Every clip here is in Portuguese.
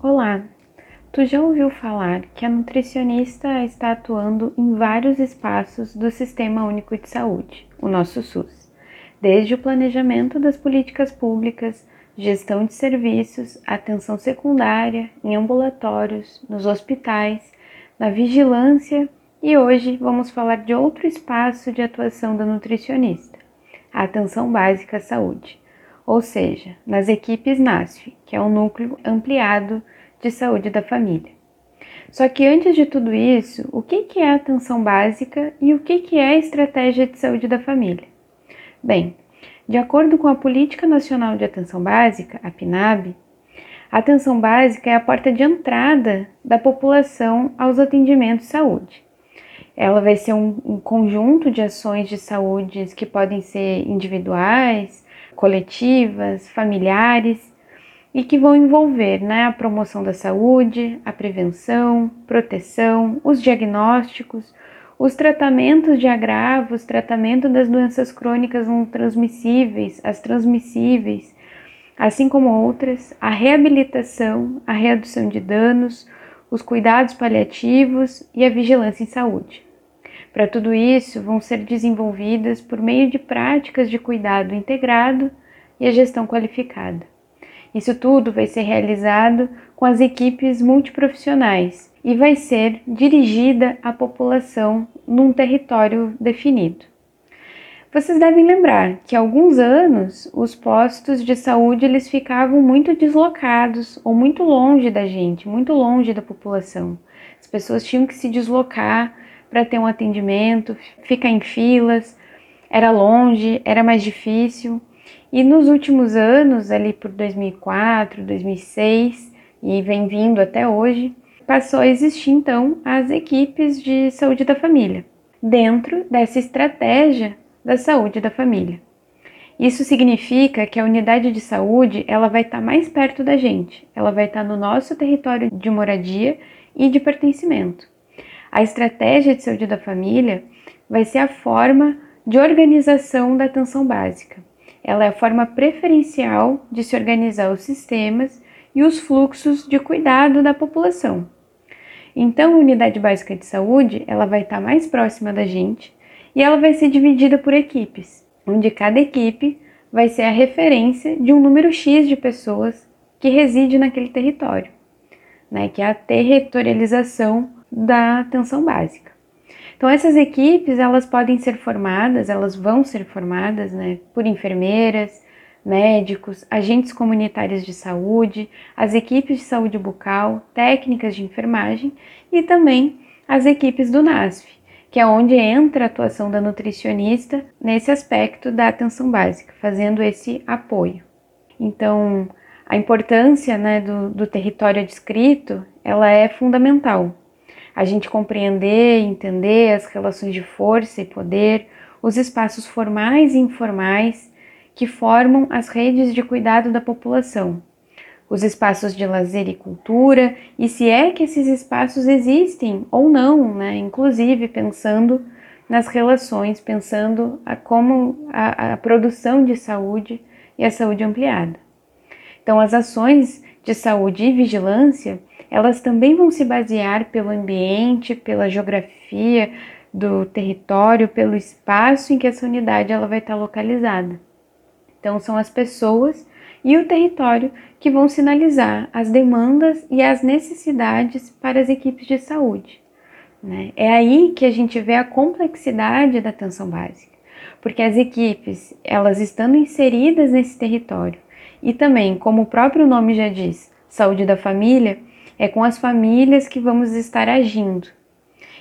Olá! Tu já ouviu falar que a nutricionista está atuando em vários espaços do Sistema Único de Saúde, o nosso SUS, desde o planejamento das políticas públicas, gestão de serviços, atenção secundária, em ambulatórios, nos hospitais, na vigilância e hoje vamos falar de outro espaço de atuação da nutricionista, a atenção básica à saúde ou seja, nas equipes NASF, que é o núcleo ampliado de saúde da família. Só que antes de tudo isso, o que é atenção básica e o que é a estratégia de saúde da família? Bem, de acordo com a Política Nacional de Atenção Básica, a PNAB, a atenção básica é a porta de entrada da população aos atendimentos de saúde. Ela vai ser um, um conjunto de ações de saúde que podem ser individuais, coletivas, familiares e que vão envolver né, a promoção da saúde, a prevenção, proteção, os diagnósticos, os tratamentos de agravos, tratamento das doenças crônicas não transmissíveis, as transmissíveis, assim como outras, a reabilitação, a redução de danos, os cuidados paliativos e a vigilância em saúde. Para tudo isso, vão ser desenvolvidas por meio de práticas de cuidado integrado e a gestão qualificada. Isso tudo vai ser realizado com as equipes multiprofissionais e vai ser dirigida à população num território definido. Vocês devem lembrar que há alguns anos os postos de saúde eles ficavam muito deslocados ou muito longe da gente, muito longe da população. As pessoas tinham que se deslocar para ter um atendimento, ficar em filas, era longe, era mais difícil. E nos últimos anos, ali por 2004, 2006 e vem vindo até hoje, passou a existir então as equipes de saúde da família, dentro dessa estratégia da saúde da família. Isso significa que a unidade de saúde ela vai estar mais perto da gente, ela vai estar no nosso território de moradia e de pertencimento. A estratégia de saúde da família vai ser a forma de organização da atenção básica. Ela é a forma preferencial de se organizar os sistemas e os fluxos de cuidado da população. Então, a unidade básica de saúde, ela vai estar mais próxima da gente e ela vai ser dividida por equipes, onde cada equipe vai ser a referência de um número X de pessoas que reside naquele território, né, que é a territorialização da atenção básica. Então essas equipes elas podem ser formadas, elas vão ser formadas, né, por enfermeiras, médicos, agentes comunitários de saúde, as equipes de saúde bucal, técnicas de enfermagem e também as equipes do NASF, que é onde entra a atuação da nutricionista nesse aspecto da atenção básica, fazendo esse apoio. Então, a importância né, do, do território descrito, ela é fundamental, a gente compreender e entender as relações de força e poder, os espaços formais e informais que formam as redes de cuidado da população, os espaços de lazer e cultura, e se é que esses espaços existem ou não, né? inclusive pensando nas relações, pensando a como a, a produção de saúde e a saúde ampliada. Então, as ações de saúde e vigilância elas também vão se basear pelo ambiente, pela geografia do território, pelo espaço em que essa unidade ela vai estar localizada. Então são as pessoas e o território que vão sinalizar as demandas e as necessidades para as equipes de saúde. Né? É aí que a gente vê a complexidade da atenção básica, porque as equipes, elas estando inseridas nesse território e também, como o próprio nome já diz, saúde da família, é com as famílias que vamos estar agindo.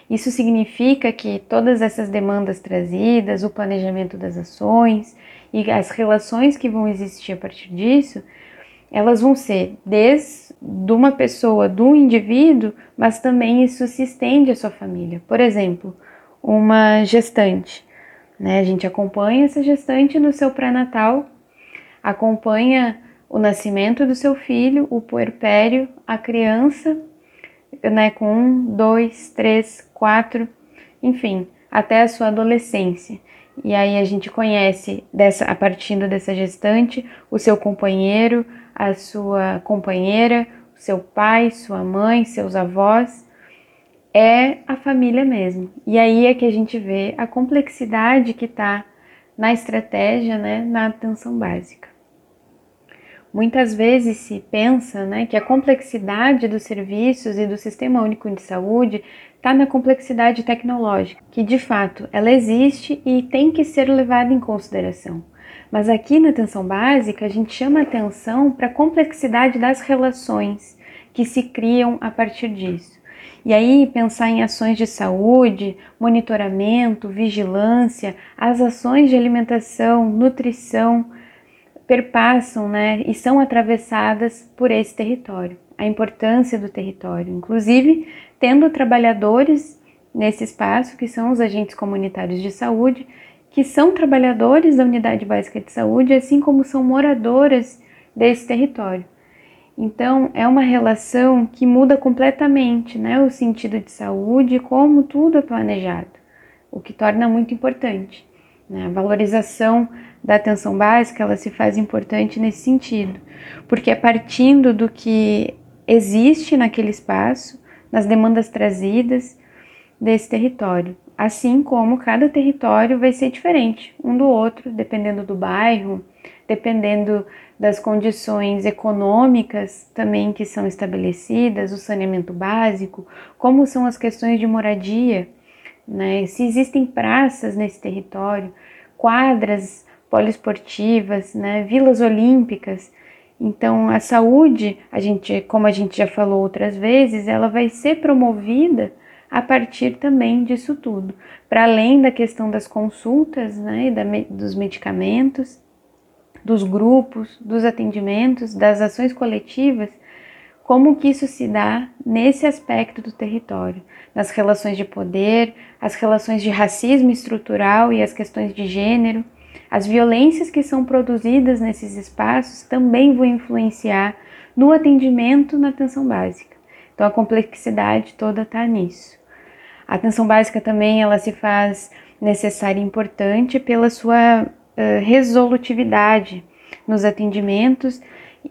Isso significa que todas essas demandas trazidas, o planejamento das ações e as relações que vão existir a partir disso, elas vão ser desde uma pessoa, do indivíduo, mas também isso se estende à sua família. Por exemplo, uma gestante. Né? A gente acompanha essa gestante no seu pré-natal, acompanha o nascimento do seu filho, o puerpério, a criança, né, com um, dois, três, quatro, enfim, até a sua adolescência. E aí a gente conhece dessa, a partir dessa gestante o seu companheiro, a sua companheira, seu pai, sua mãe, seus avós, é a família mesmo. E aí é que a gente vê a complexidade que está na estratégia, né, na atenção básica. Muitas vezes se pensa né, que a complexidade dos serviços e do Sistema Único de Saúde está na complexidade tecnológica, que de fato ela existe e tem que ser levada em consideração. Mas aqui na atenção básica a gente chama atenção para a complexidade das relações que se criam a partir disso. E aí pensar em ações de saúde, monitoramento, vigilância, as ações de alimentação, nutrição, perpassam né, e são atravessadas por esse território, a importância do território, inclusive tendo trabalhadores nesse espaço, que são os agentes comunitários de saúde, que são trabalhadores da unidade básica de saúde, assim como são moradoras desse território. Então, é uma relação que muda completamente né, o sentido de saúde, como tudo é planejado, o que torna muito importante. Né? A valorização da atenção básica ela se faz importante nesse sentido, porque é partindo do que existe naquele espaço, nas demandas trazidas desse território, assim como cada território vai ser diferente um do outro, dependendo do bairro, dependendo das condições econômicas também que são estabelecidas, o saneamento básico, como são as questões de moradia, né? se existem praças nesse território, quadras poliesportivas, né? vilas olímpicas. Então, a saúde, a gente, como a gente já falou outras vezes, ela vai ser promovida a partir também disso tudo, para além da questão das consultas, né, da, dos medicamentos, dos grupos, dos atendimentos, das ações coletivas, como que isso se dá nesse aspecto do território, nas relações de poder, as relações de racismo estrutural e as questões de gênero, as violências que são produzidas nesses espaços também vão influenciar no atendimento na atenção básica. Então a complexidade toda está nisso. A atenção básica também ela se faz necessária e importante pela sua uh, resolutividade nos atendimentos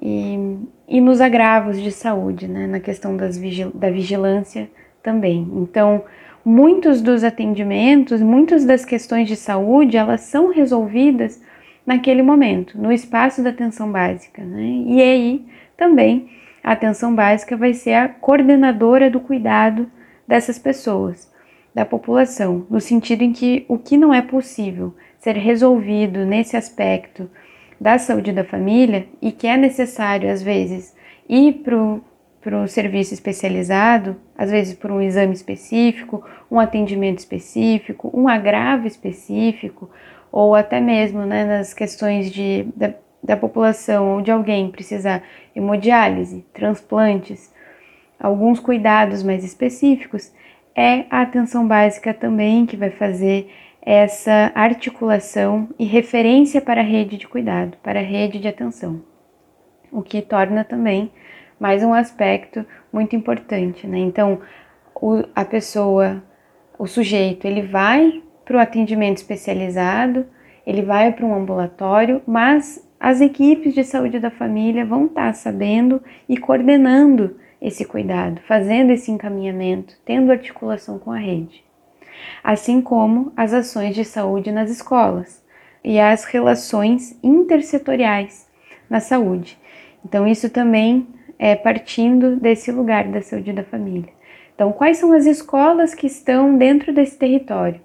e, e nos agravos de saúde, né, na questão das vigil da vigilância também. Então, muitos dos atendimentos, muitas das questões de saúde, elas são resolvidas naquele momento, no espaço da atenção básica. Né? E aí também a atenção básica vai ser a coordenadora do cuidado dessas pessoas, da população, no sentido em que o que não é possível ser resolvido nesse aspecto da saúde da família e que é necessário, às vezes, ir para o serviço especializado, às vezes por um exame específico, um atendimento específico, um agravo específico, ou até mesmo né, nas questões de, da, da população ou de alguém precisar hemodiálise, transplantes, alguns cuidados mais específicos, é a atenção básica também que vai fazer essa articulação e referência para a rede de cuidado, para a rede de atenção, o que torna também mais um aspecto muito importante, né? Então, o, a pessoa, o sujeito, ele vai para o atendimento especializado, ele vai para um ambulatório, mas as equipes de saúde da família vão estar sabendo e coordenando esse cuidado, fazendo esse encaminhamento, tendo articulação com a rede assim como as ações de saúde nas escolas e as relações intersetoriais na saúde. Então, isso também é partindo desse lugar da saúde da família. Então, quais são as escolas que estão dentro desse território?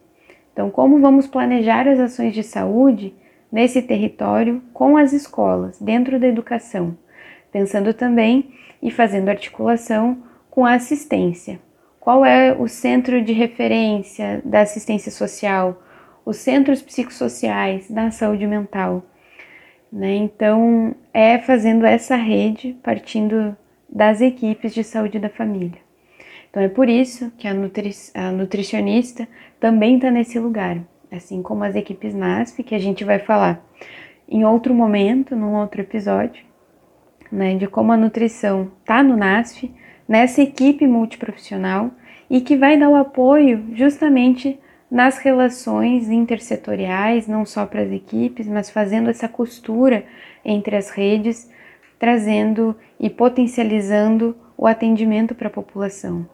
Então, como vamos planejar as ações de saúde nesse território com as escolas, dentro da educação? Pensando também e fazendo articulação com a assistência, qual é o centro de referência da assistência social, os centros psicossociais da saúde mental. Né? Então, é fazendo essa rede, partindo das equipes de saúde da família. Então, é por isso que a, nutri a nutricionista também está nesse lugar, assim como as equipes NASF, que a gente vai falar em outro momento, num outro episódio, né, de como a nutrição está no NASF, nessa equipe multiprofissional e que vai dar o apoio justamente nas relações intersetoriais, não só para as equipes, mas fazendo essa costura entre as redes, trazendo e potencializando o atendimento para a população.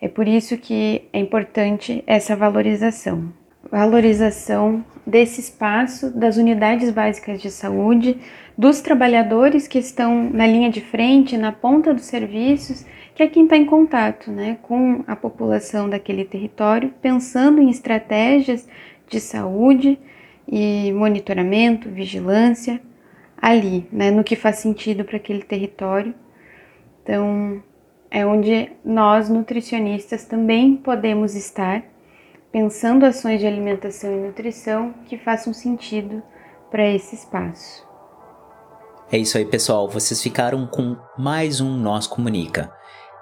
É por isso que é importante essa valorização. Valorização desse espaço, das unidades básicas de saúde, dos trabalhadores que estão na linha de frente, na ponta dos serviços que é quem está em contato né, com a população daquele território, pensando em estratégias de saúde e monitoramento, vigilância ali, né, no que faz sentido para aquele território. Então, é onde nós nutricionistas também podemos estar pensando ações de alimentação e nutrição que façam sentido para esse espaço. É isso aí, pessoal. Vocês ficaram com mais um Nós Comunica.